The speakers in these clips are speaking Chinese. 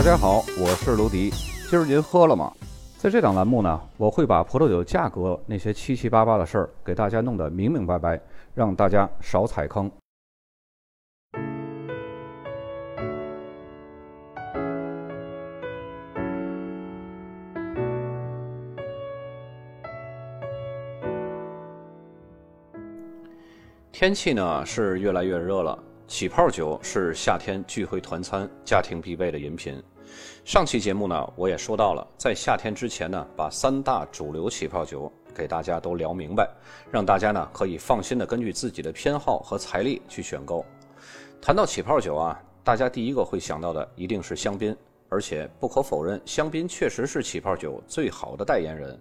大家好，我是卢迪。今儿您喝了吗？在这档栏目呢，我会把葡萄酒价格那些七七八八的事儿给大家弄得明明白白，让大家少踩坑。天气呢是越来越热了，起泡酒是夏天聚会团餐、家庭必备的饮品。上期节目呢，我也说到了，在夏天之前呢，把三大主流起泡酒给大家都聊明白，让大家呢可以放心的根据自己的偏好和财力去选购。谈到起泡酒啊，大家第一个会想到的一定是香槟，而且不可否认，香槟确实是起泡酒最好的代言人。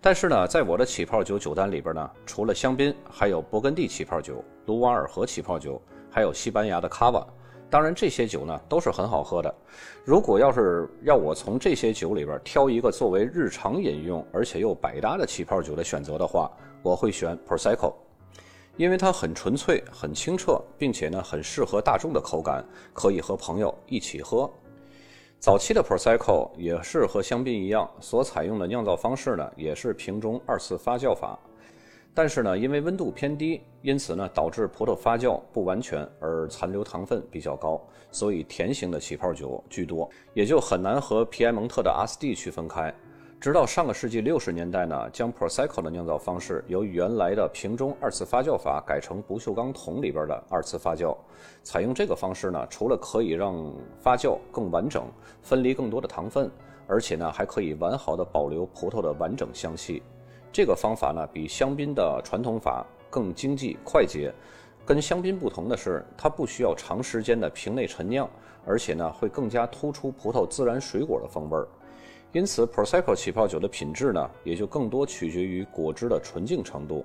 但是呢，在我的起泡酒酒单里边呢，除了香槟，还有勃艮第起泡酒、卢瓦尔河起泡酒，还有西班牙的卡瓦。当然，这些酒呢都是很好喝的。如果要是要我从这些酒里边挑一个作为日常饮用，而且又百搭的起泡酒的选择的话，我会选 Prosecco，因为它很纯粹、很清澈，并且呢很适合大众的口感，可以和朋友一起喝。早期的 Prosecco 也是和香槟一样，所采用的酿造方式呢也是瓶中二次发酵法。但是呢，因为温度偏低，因此呢，导致葡萄发酵不完全，而残留糖分比较高，所以甜型的起泡酒居多，也就很难和皮埃蒙特的阿斯蒂区分开。直到上个世纪六十年代呢，将 Prosecco 的酿造方式由原来的瓶中二次发酵法改成不锈钢桶里边的二次发酵。采用这个方式呢，除了可以让发酵更完整，分离更多的糖分，而且呢，还可以完好的保留葡萄的完整香气。这个方法呢，比香槟的传统法更经济快捷。跟香槟不同的是，它不需要长时间的瓶内陈酿，而且呢，会更加突出葡萄自然水果的风味儿。因此，Prosecco 起泡酒的品质呢，也就更多取决于果汁的纯净程度。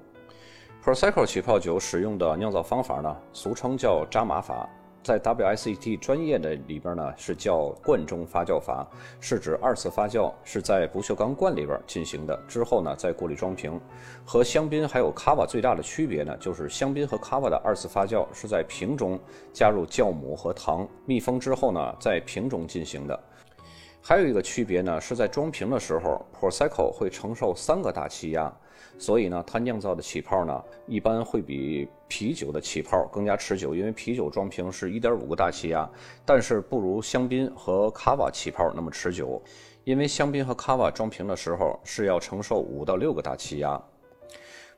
Prosecco 起泡酒使用的酿造方法呢，俗称叫扎马法。在 WSET 专业的里边呢，是叫罐中发酵法，是指二次发酵是在不锈钢罐里边进行的，之后呢再过滤装瓶。和香槟还有卡瓦最大的区别呢，就是香槟和卡瓦的二次发酵是在瓶中加入酵母和糖，密封之后呢，在瓶中进行的。还有一个区别呢，是在装瓶的时候，Prosecco 会承受三个大气压，所以呢，它酿造的起泡呢，一般会比啤酒的起泡更加持久。因为啤酒装瓶是一点五个大气压，但是不如香槟和卡瓦起泡那么持久，因为香槟和卡瓦装瓶的时候是要承受五到六个大气压。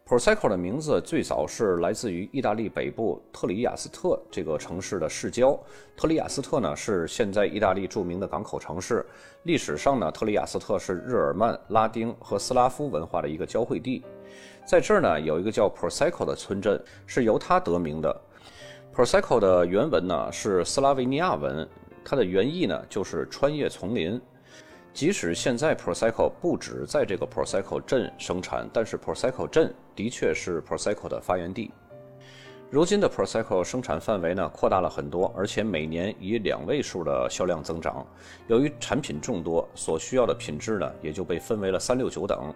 Prosecco 的名字最早是来自于意大利北部特里亚斯特这个城市的市郊。特里亚斯特呢是现在意大利著名的港口城市。历史上呢，特里亚斯特是日耳曼、拉丁和斯拉夫文化的一个交汇地。在这儿呢，有一个叫 Prosecco 的村镇，是由它得名的。Prosecco 的原文呢是斯拉维尼亚文，它的原意呢就是穿越丛林。即使现在 Prosecco 不止在这个 Prosecco 镇生产，但是 Prosecco 镇的确是 Prosecco 的发源地。如今的 Prosecco 生产范围呢扩大了很多，而且每年以两位数的销量增长。由于产品众多，所需要的品质呢也就被分为了三六九等。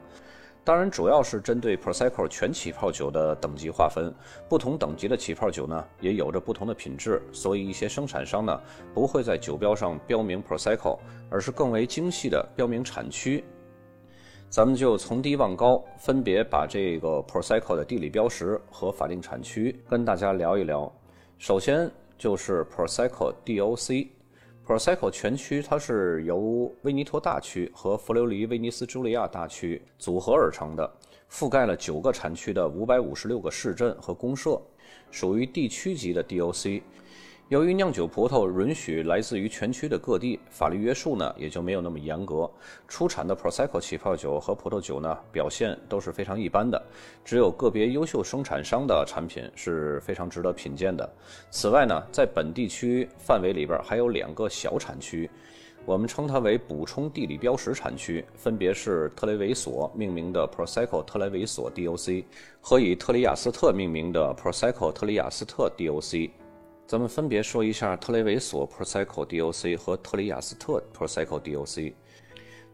当然，主要是针对 Prosecco 全起泡酒的等级划分，不同等级的起泡酒呢，也有着不同的品质，所以一些生产商呢，不会在酒标上标明 Prosecco，而是更为精细的标明产区。咱们就从低往高，分别把这个 Prosecco 的地理标识和法定产区跟大家聊一聊。首先就是 Prosecco DOC。Prosecco 全区它是由威尼托大区和佛留里威尼斯朱利亚大区组合而成的，覆盖了九个产区的五百五十六个市镇和公社，属于地区级的 DOC。由于酿酒葡萄允许来自于全区的各地，法律约束呢也就没有那么严格。出产的 Prosecco 起泡酒和葡萄酒呢表现都是非常一般的，只有个别优秀生产商的产品是非常值得品鉴的。此外呢，在本地区范围里边还有两个小产区，我们称它为补充地理标识产区，分别是特雷维索命名的 Prosecco 特雷维索 DOC 和以特里亚斯特命名的 Prosecco 特里亚斯特 DOC。咱们分别说一下特雷维索 Prosecco DOC 和特里亚斯特 Prosecco DOC。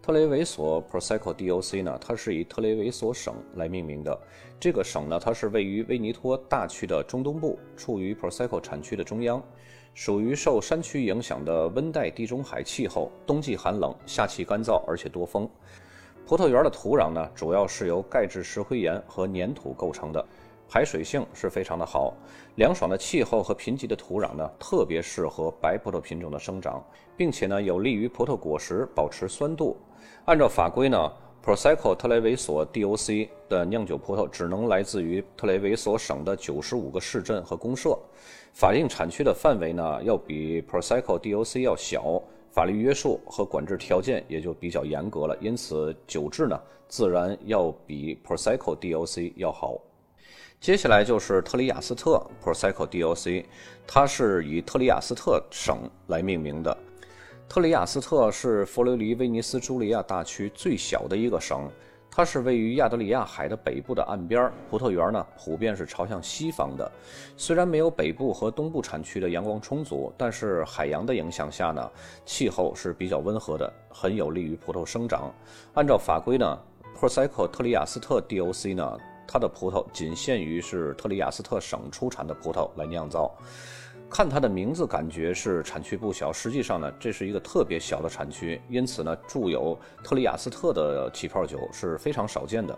特雷维索 Prosecco DOC 呢，它是以特雷维索省来命名的。这个省呢，它是位于威尼托大区的中东部，处于 Prosecco 产区的中央，属于受山区影响的温带地中海气候，冬季寒冷，夏季干燥，而且多风。葡萄园的土壤呢，主要是由钙质石灰岩和粘土构成的。排水性是非常的好，凉爽的气候和贫瘠的土壤呢，特别适合白葡萄品种的生长，并且呢，有利于葡萄果实保持酸度。按照法规呢，Prosecco 特雷维索 DOC 的酿酒葡萄只能来自于特雷维索省的九十五个市镇和公社，法定产区的范围呢，要比 Prosecco DOC 要小，法律约束和管制条件也就比较严格了，因此酒质呢，自然要比 Prosecco DOC 要好。接下来就是特里亚斯特 Prosecco DOC，它是以特里亚斯特省来命名的。特里亚斯特是佛罗里威尼斯朱利亚大区最小的一个省，它是位于亚得里亚海的北部的岸边。葡萄园呢，普遍是朝向西方的。虽然没有北部和东部产区的阳光充足，但是海洋的影响下呢，气候是比较温和的，很有利于葡萄生长。按照法规呢，Prosecco 特里亚斯特 DOC 呢。它的葡萄仅限于是特里亚斯特省出产的葡萄来酿造。看它的名字，感觉是产区不小，实际上呢，这是一个特别小的产区。因此呢，注有特里亚斯特的起泡酒是非常少见的。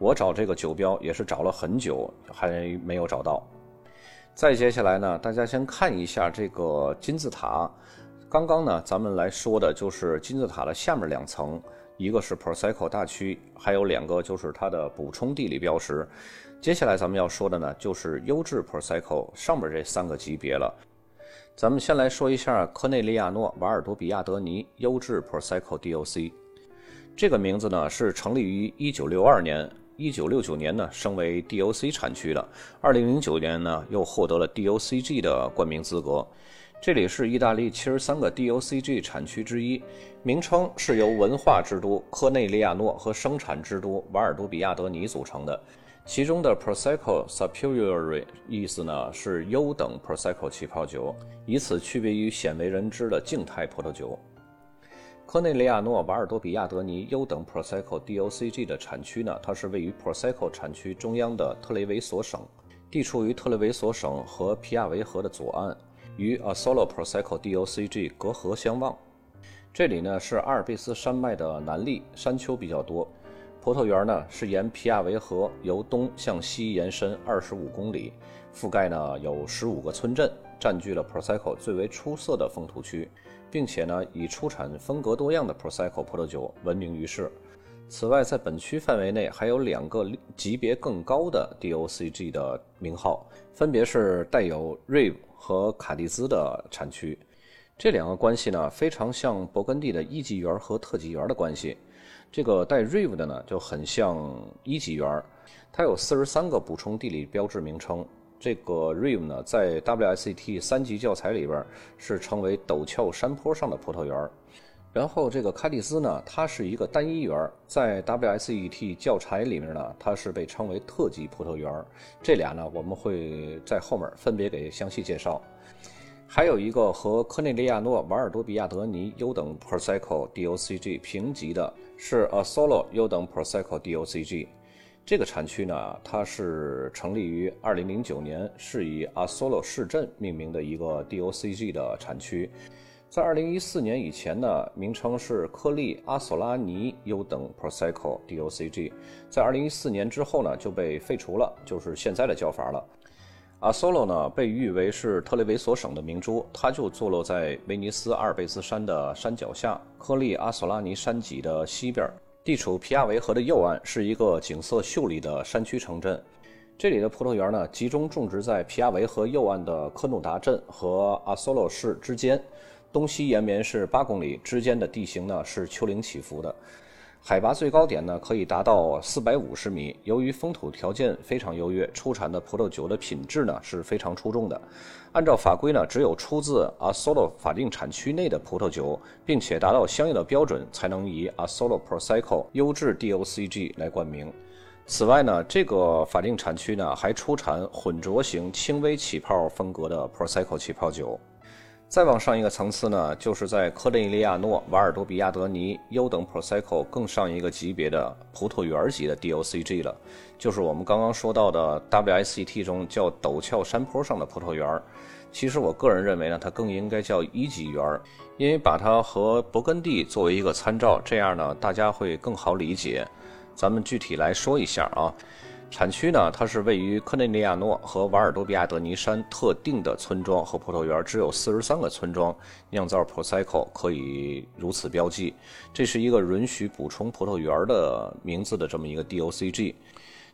我找这个酒标也是找了很久，还没有找到。再接下来呢，大家先看一下这个金字塔。刚刚呢，咱们来说的就是金字塔的下面两层。一个是 Prosecco 大区，还有两个就是它的补充地理标识。接下来咱们要说的呢，就是优质 Prosecco 上面这三个级别了。咱们先来说一下科内利亚诺瓦尔多比亚德尼优质 Prosecco DOC。这个名字呢是成立于1962年，1969年呢升为 DOC 产区的，2009年呢又获得了 DOCG 的冠名资格。这里是意大利七十三个 DOCG 产区之一，名称是由文化之都科内利亚诺和生产之都瓦尔多比亚德尼组成的。其中的 Prosecco Superior 意思呢是优等 Prosecco 起泡酒，以此区别于鲜为人知的静态葡萄酒。科内利亚诺瓦尔多比亚德尼优等 Prosecco DOCG 的产区呢，它是位于 Prosecco 产区中央的特雷维索省，地处于特雷维索省和皮亚维河的左岸。与 Asolo Prosecco DOCG 隔河相望，这里呢是阿尔卑斯山脉的南麓，山丘比较多。葡萄园呢是沿皮亚维河由东向西延伸二十五公里，覆盖呢有十五个村镇，占据了 Prosecco 最为出色的风土区，并且呢以出产风格多样的 Prosecco 葡萄酒闻名于世。此外，在本区范围内还有两个级别更高的 DOCG 的名号，分别是带有 Rive 和卡蒂兹的产区。这两个关系呢，非常像勃艮第的一级园和特级园的关系。这个带 Rive 的呢，就很像一级园，它有四十三个补充地理标志名称。这个 Rive 呢，在 WSET 三级教材里边是称为陡峭山坡上的葡萄园。然后这个卡蒂斯呢，它是一个单一园，在 WSET 教材里面呢，它是被称为特级葡萄园。这俩呢，我们会在后面分别给详细介绍。还有一个和科内利亚诺瓦尔多比亚德尼优等 Prosecco DOCG 平级的是 Asolo 优等 Prosecco DOCG。这个产区呢，它是成立于2009年，是以 Asolo 市镇命名的一个 DOCG 的产区。在二零一四年以前呢，名称是科利阿索拉尼优等 Prosecco DOCG，在二零一四年之后呢，就被废除了，就是现在的叫法了。阿索洛呢，被誉为是特雷维索省的明珠，它就坐落在威尼斯阿尔卑斯山的山脚下，科利阿索拉尼山脊的西边，地处皮亚维河的右岸，是一个景色秀丽的山区城镇。这里的葡萄园呢，集中种植在皮亚维河右岸的科努达镇和阿索洛市之间。东西延绵是八公里，之间的地形呢是丘陵起伏的，海拔最高点呢可以达到四百五十米。由于风土条件非常优越，出产的葡萄酒的品质呢是非常出众的。按照法规呢，只有出自 Asolo 法定产区内的葡萄酒，并且达到相应的标准，才能以 Asolo Prosecco 优质 DOCG 来冠名。此外呢，这个法定产区呢还出产混浊型轻微起泡风格的 Prosecco 起泡酒。再往上一个层次呢，就是在科内利亚诺、瓦尔多比亚德尼优等 Prosecco 更上一个级别的葡萄园级的 DOCG 了，就是我们刚刚说到的 WSET 中叫陡峭山坡上的葡萄园。其实我个人认为呢，它更应该叫一级园，因为把它和勃艮第作为一个参照，这样呢大家会更好理解。咱们具体来说一下啊。产区呢，它是位于科内利亚诺和瓦尔多比亚德尼山特定的村庄和葡萄园，只有四十三个村庄酿造 Prosecco 可以如此标记。这是一个允许补充葡萄园的名字的这么一个 DOCG。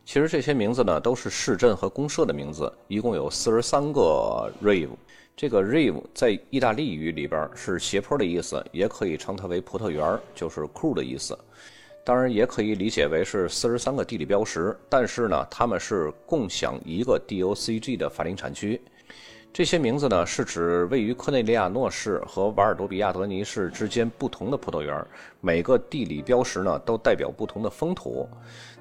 其实这些名字呢，都是市镇和公社的名字，一共有四十三个 Rive。这个 Rive 在意大利语里边是斜坡的意思，也可以称它为葡萄园，就是库的意思。当然也可以理解为是四十三个地理标识，但是呢，他们是共享一个 DOCG 的法定产区。这些名字呢，是指位于科内利亚诺市和瓦尔多比亚德尼市之间不同的葡萄园。每个地理标识呢，都代表不同的风土。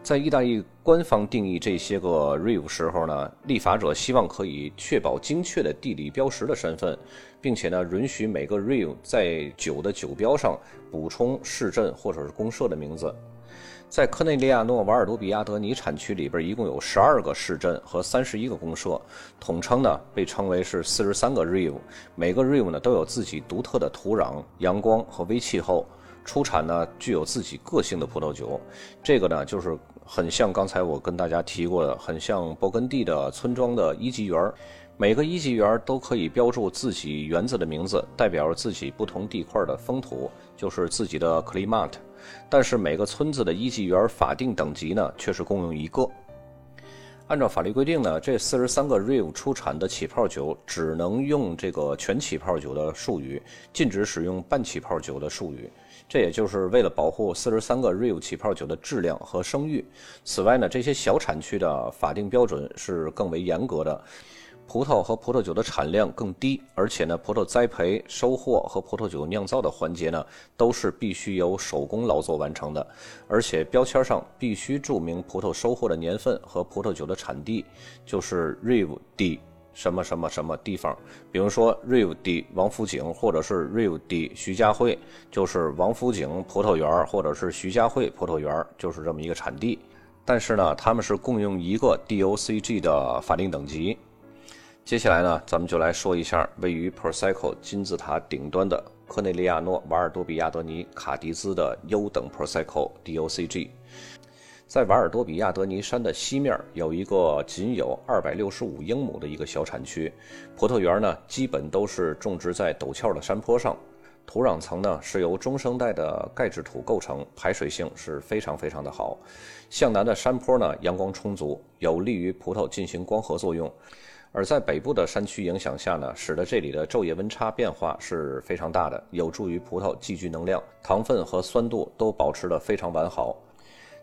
在意大利官方定义这些个 Rive 时候呢，立法者希望可以确保精确的地理标识的身份，并且呢，允许每个 Rive 在酒的酒标上补充市镇或者是公社的名字。在科内利亚诺瓦尔多比亚德尼产区里边，一共有十二个市镇和三十一个公社，统称呢被称为是四十三个 Rive。每个 Rive 呢都有自己独特的土壤、阳光和微气候，出产呢具有自己个性的葡萄酒。这个呢就是很像刚才我跟大家提过的，很像勃艮第的村庄的一级园。每个一级园都可以标注自己园子的名字，代表着自己不同地块的风土，就是自己的 climat。但是每个村子的一级园法定等级呢，却是共用一个。按照法律规定呢，这四十三个 Rive 出产的起泡酒只能用这个全起泡酒的术语，禁止使用半起泡酒的术语。这也就是为了保护四十三个 Rive 起泡酒的质量和声誉。此外呢，这些小产区的法定标准是更为严格的。葡萄和葡萄酒的产量更低，而且呢，葡萄栽培、收获和葡萄酒酿造的环节呢，都是必须由手工劳作完成的。而且标签上必须注明葡萄收获的年份和葡萄酒的产地，就是 Rive di 什么什么什么地方。比如说 Rive di 王府井，或者是 Rive di 徐家汇，就是王府井葡萄园，或者是徐家汇葡萄园，就是这么一个产地。但是呢，他们是共用一个 DOCG 的法定等级。接下来呢，咱们就来说一下位于 Prosecco 金字塔顶端的科内利亚诺瓦尔多比亚德尼卡迪兹的优等 Prosecco DOCG。在瓦尔多比亚德尼山的西面有一个仅有265英亩的一个小产区，葡萄园呢基本都是种植在陡峭的山坡上，土壤层呢是由中生代的钙质土构成，排水性是非常非常的好。向南的山坡呢阳光充足，有利于葡萄进行光合作用。而在北部的山区影响下呢，使得这里的昼夜温差变化是非常大的，有助于葡萄积聚能量，糖分和酸度都保持得非常完好。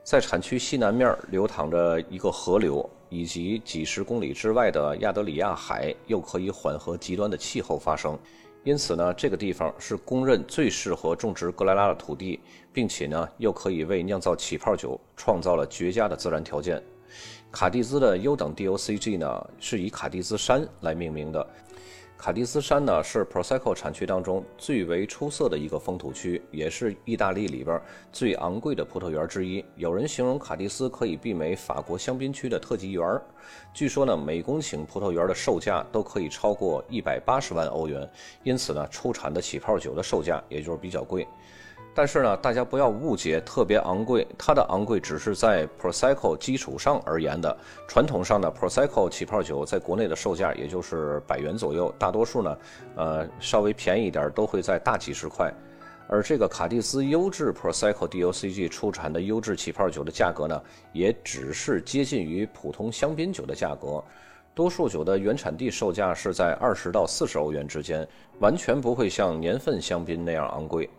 在产区西南面流淌着一个河流，以及几十公里之外的亚德里亚海，又可以缓和极端的气候发生。因此呢，这个地方是公认最适合种植格莱拉的土地，并且呢，又可以为酿造起泡酒创造了绝佳的自然条件。卡蒂兹的优等 DOCG 呢，是以卡蒂兹山来命名的。卡蒂兹山呢，是 Prosecco 产区当中最为出色的一个风土区，也是意大利里边最昂贵的葡萄园之一。有人形容卡蒂斯可以媲美法国香槟区的特级园。据说呢，每公顷葡萄园的售价都可以超过一百八十万欧元，因此呢，出产的起泡酒的售价也就是比较贵。但是呢，大家不要误解，特别昂贵，它的昂贵只是在 Prosecco 基础上而言的。传统上的 Prosecco 起泡酒在国内的售价也就是百元左右，大多数呢，呃，稍微便宜一点都会在大几十块。而这个卡蒂斯优质 Prosecco DOCG 出产的优质起泡酒的价格呢，也只是接近于普通香槟酒的价格。多数酒的原产地售价是在二十到四十欧元之间，完全不会像年份香槟那样昂贵。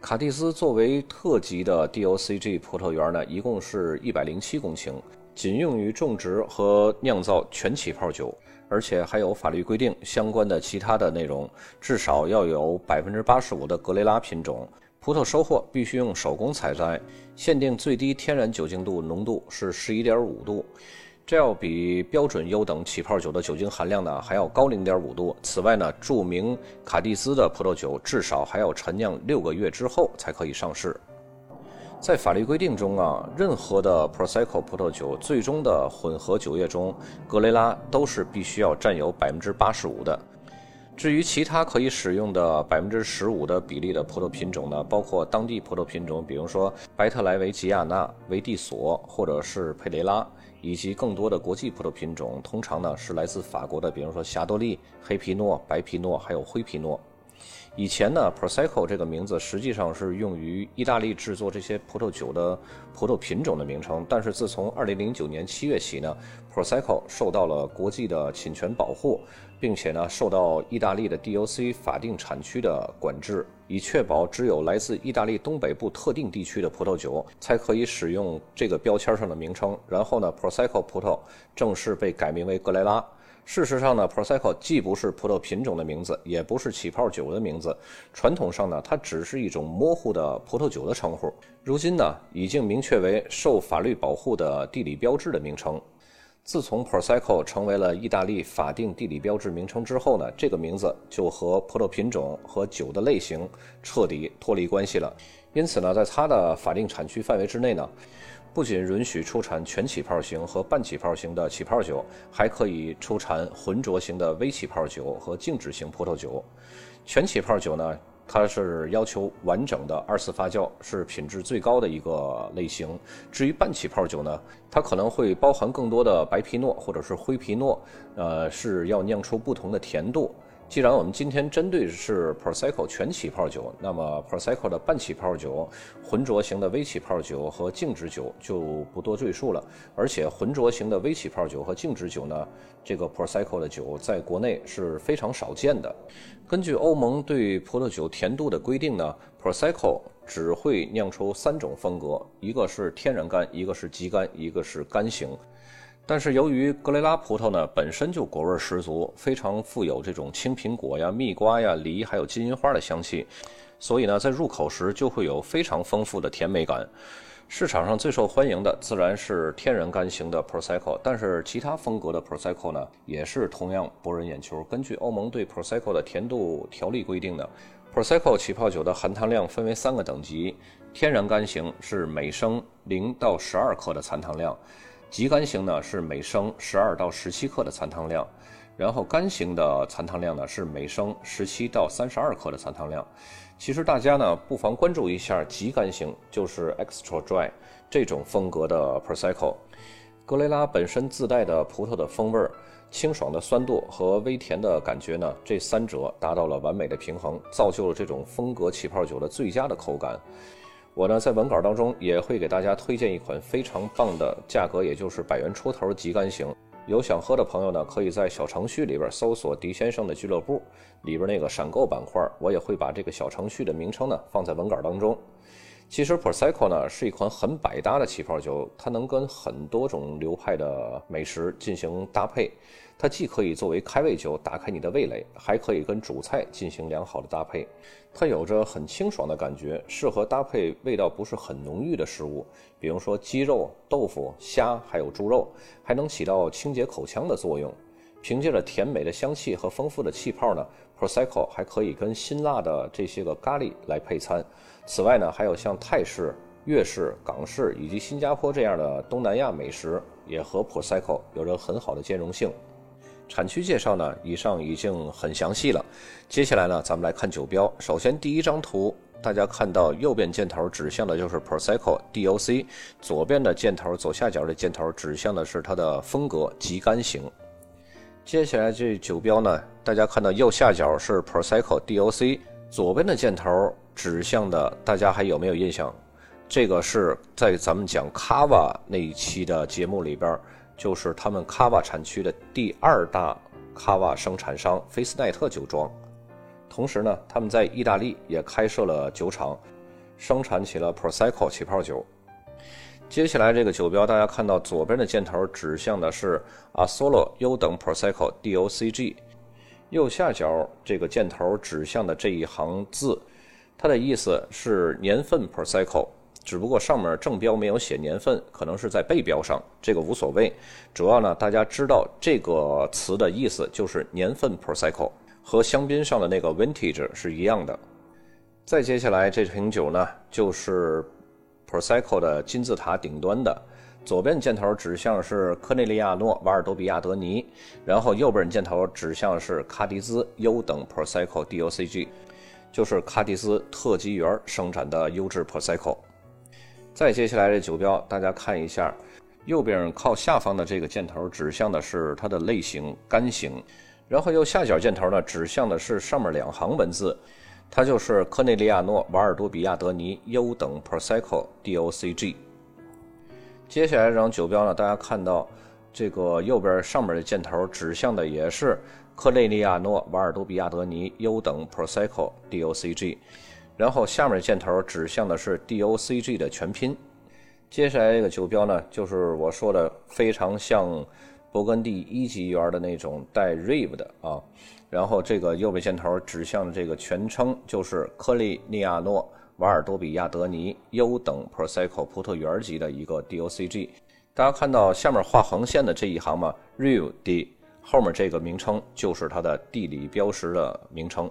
卡蒂斯作为特级的 DOCG 葡萄园呢，一共是一百零七公顷，仅用于种植和酿造全起泡酒，而且还有法律规定相关的其他的内容，至少要有百分之八十五的格雷拉品种。葡萄收获必须用手工采摘，限定最低天然酒精度浓度是十一点五度。这要比标准优等起泡酒的酒精含量呢还要高零点五度。此外呢，著名卡蒂斯的葡萄酒至少还要陈酿六个月之后才可以上市。在法律规定中啊，任何的 Prosecco 葡萄酒最终的混合酒液中，格雷拉都是必须要占有百分之八十五的。至于其他可以使用的百分之十五的比例的葡萄品种呢，包括当地葡萄品种，比如说白特莱维吉亚纳、维蒂索或者是佩雷拉。以及更多的国际葡萄品种，通常呢是来自法国的，比如说霞多丽、黑皮诺、白皮诺，还有灰皮诺。以前呢，Prosecco 这个名字实际上是用于意大利制作这些葡萄酒的葡萄品种的名称。但是自从2009年7月起呢，Prosecco 受到了国际的侵权保护，并且呢受到意大利的 DOC 法定产区的管制，以确保只有来自意大利东北部特定地区的葡萄酒才可以使用这个标签上的名称。然后呢，Prosecco 葡萄正式被改名为格雷拉。事实上呢，Prosecco 既不是葡萄品种的名字，也不是起泡酒的名字。传统上呢，它只是一种模糊的葡萄酒的称呼。如今呢，已经明确为受法律保护的地理标志的名称。自从 Prosecco 成为了意大利法定地理标志名称之后呢，这个名字就和葡萄品种和酒的类型彻底脱离关系了。因此呢，在它的法定产区范围之内呢。不仅允许出产全起泡型和半起泡型的起泡酒，还可以出产浑浊型的微起泡酒和静止型葡萄酒。全起泡酒呢，它是要求完整的二次发酵，是品质最高的一个类型。至于半起泡酒呢，它可能会包含更多的白皮诺或者是灰皮诺，呃，是要酿出不同的甜度。既然我们今天针对的是 Prosecco 全起泡酒，那么 Prosecco 的半起泡酒、浑浊型的微起泡酒和静止酒就不多赘述了。而且浑浊型的微起泡酒和静止酒呢，这个 Prosecco 的酒在国内是非常少见的。根据欧盟对葡萄酒甜度的规定呢，Prosecco 只会酿出三种风格，一个是天然干，一个是极干，一个是干型。但是由于格雷拉葡萄呢本身就果味十足，非常富有这种青苹果呀、蜜瓜呀、梨还有金银花的香气，所以呢在入口时就会有非常丰富的甜美感。市场上最受欢迎的自然是天然干型的 Prosecco，但是其他风格的 Prosecco 呢也是同样博人眼球。根据欧盟对 Prosecco 的甜度条例规定呢，Prosecco 起泡酒的含糖量分为三个等级，天然干型是每升零到十二克的残糖量。极干型呢是每升十二到十七克的残糖量，然后干型的残糖量呢是每升十七到三十二克的残糖量。其实大家呢不妨关注一下极干型，就是 extra dry 这种风格的 Prosecco。格雷拉本身自带的葡萄的风味儿、清爽的酸度和微甜的感觉呢，这三者达到了完美的平衡，造就了这种风格起泡酒的最佳的口感。我呢，在文稿当中也会给大家推荐一款非常棒的，价格也就是百元出头极干型。有想喝的朋友呢，可以在小程序里边搜索“狄先生的俱乐部”里边那个闪购板块，我也会把这个小程序的名称呢放在文稿当中。其实 Prosecco 呢是一款很百搭的起泡酒，它能跟很多种流派的美食进行搭配。它既可以作为开胃酒打开你的味蕾，还可以跟主菜进行良好的搭配。它有着很清爽的感觉，适合搭配味道不是很浓郁的食物，比如说鸡肉、豆腐、虾，还有猪肉，还能起到清洁口腔的作用。凭借着甜美的香气和丰富的气泡呢，Prosecco 还可以跟辛辣的这些个咖喱来配餐。此外呢，还有像泰式、粤式、港式以及新加坡这样的东南亚美食，也和 Prosecco 有着很好的兼容性。产区介绍呢，以上已经很详细了。接下来呢，咱们来看酒标。首先，第一张图，大家看到右边箭头指向的就是 Prosecco DOC，左边的箭头左下角的箭头指向的是它的风格极干型。接下来这酒标呢，大家看到右下角是 Prosecco DOC，左边的箭头。指向的大家还有没有印象？这个是在咱们讲卡瓦那一期的节目里边，就是他们卡瓦产区的第二大卡瓦生产商菲斯奈特酒庄。同时呢，他们在意大利也开设了酒厂，生产起了 Prosecco 起泡酒。接下来这个酒标，大家看到左边的箭头指向的是 Asolo 优等 Prosecco DOCG，右下角这个箭头指向的这一行字。它的意思是年份 Prosecco，只不过上面正标没有写年份，可能是在背标上，这个无所谓。主要呢，大家知道这个词的意思就是年份 Prosecco，和香槟上的那个 Vintage 是一样的。再接下来这瓶酒呢，就是 Prosecco 的金字塔顶端的。左边箭头指向是科内利亚诺瓦尔多比亚德尼，然后右边箭头指向是卡迪兹优等 Prosecco DOCG，就是卡迪兹特级园生产的优质 Prosecco。再接下来这酒标，大家看一下，右边靠下方的这个箭头指向的是它的类型干型，然后右下角箭头呢指向的是上面两行文字，它就是科内利亚诺瓦尔多比亚德尼优等 Prosecco DOCG。接下来这张酒标呢，大家看到这个右边上面的箭头指向的也是克内利亚诺瓦尔多比亚德尼优等 Prosecco DOCG，然后下面箭头指向的是 DOCG 的全拼。接下来这个酒标呢，就是我说的非常像勃艮第一级园的那种带 RIV 的啊，然后这个右边箭头指向的这个全称就是克利尼亚诺。瓦尔多比亚德尼优等 Prosecco 葡萄园级的一个 DOCG，大家看到下面画横线的这一行吗？Rive D 后面这个名称就是它的地理标识的名称，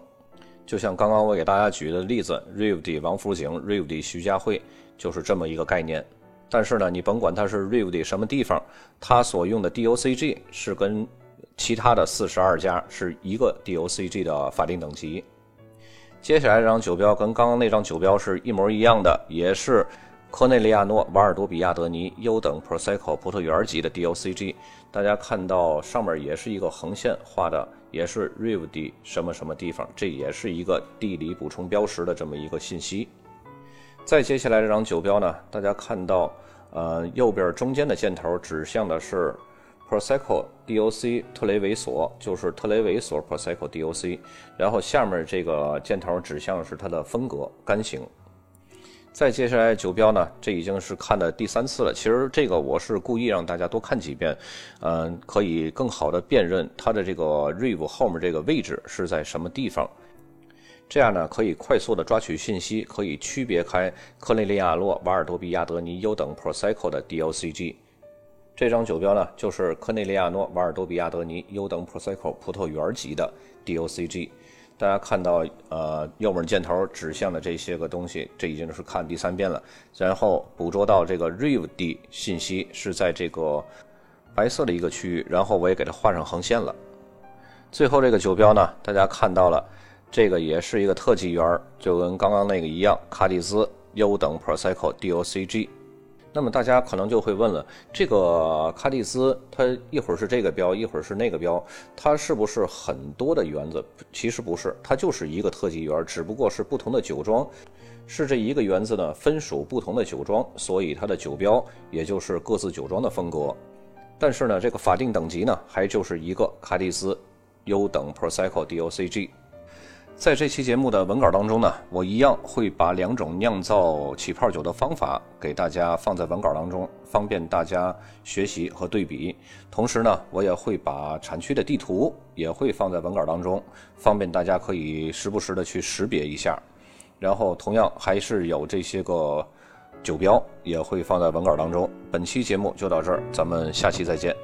就像刚刚我给大家举的例子，Rive D 王府井，Rive D 徐家汇，就是这么一个概念。但是呢，你甭管它是 Rive D 什么地方，它所用的 DOCG 是跟其他的四十二家是一个 DOCG 的法定等级。接下来这张酒标跟刚刚那张酒标是一模一样的，也是科内利亚诺瓦尔多比亚德尼优等 Prosecco 葡萄园级的 DOCG。大家看到上面也是一个横线画的，也是 r i v d 什么什么地方，这也是一个地理补充标识的这么一个信息。再接下来这张酒标呢，大家看到，呃，右边中间的箭头指向的是。Prosecco DOC 特雷维索就是特雷维索 Prosecco DOC，然后下面这个箭头指向是它的风格干型。再接下来酒标呢，这已经是看的第三次了。其实这个我是故意让大家多看几遍，嗯，可以更好的辨认它的这个 RIV 后面这个位置是在什么地方。这样呢，可以快速的抓取信息，可以区别开科内利亚诺瓦尔多比亚德尼优等 Prosecco 的 DOCG。这张酒标呢，就是科内利亚诺瓦尔多比亚德尼优等 Prosecco 葡萄园级的 DOCG。大家看到，呃，右面箭头指向的这些个东西，这已经是看第三遍了。然后捕捉到这个 Rive D 信息是在这个白色的一个区域，然后我也给它画上横线了。最后这个酒标呢，大家看到了，这个也是一个特级园，就跟刚刚那个一样，卡迪斯优等 Prosecco DOCG。那么大家可能就会问了，这个卡蒂斯它一会儿是这个标，一会儿是那个标，它是不是很多的园子？其实不是，它就是一个特级园，只不过是不同的酒庄，是这一个园子呢分属不同的酒庄，所以它的酒标也就是各自酒庄的风格。但是呢，这个法定等级呢还就是一个卡蒂斯优等 Prosecco DOCG。在这期节目的文稿当中呢，我一样会把两种酿造起泡酒的方法给大家放在文稿当中，方便大家学习和对比。同时呢，我也会把产区的地图也会放在文稿当中，方便大家可以时不时的去识别一下。然后同样还是有这些个酒标也会放在文稿当中。本期节目就到这儿，咱们下期再见。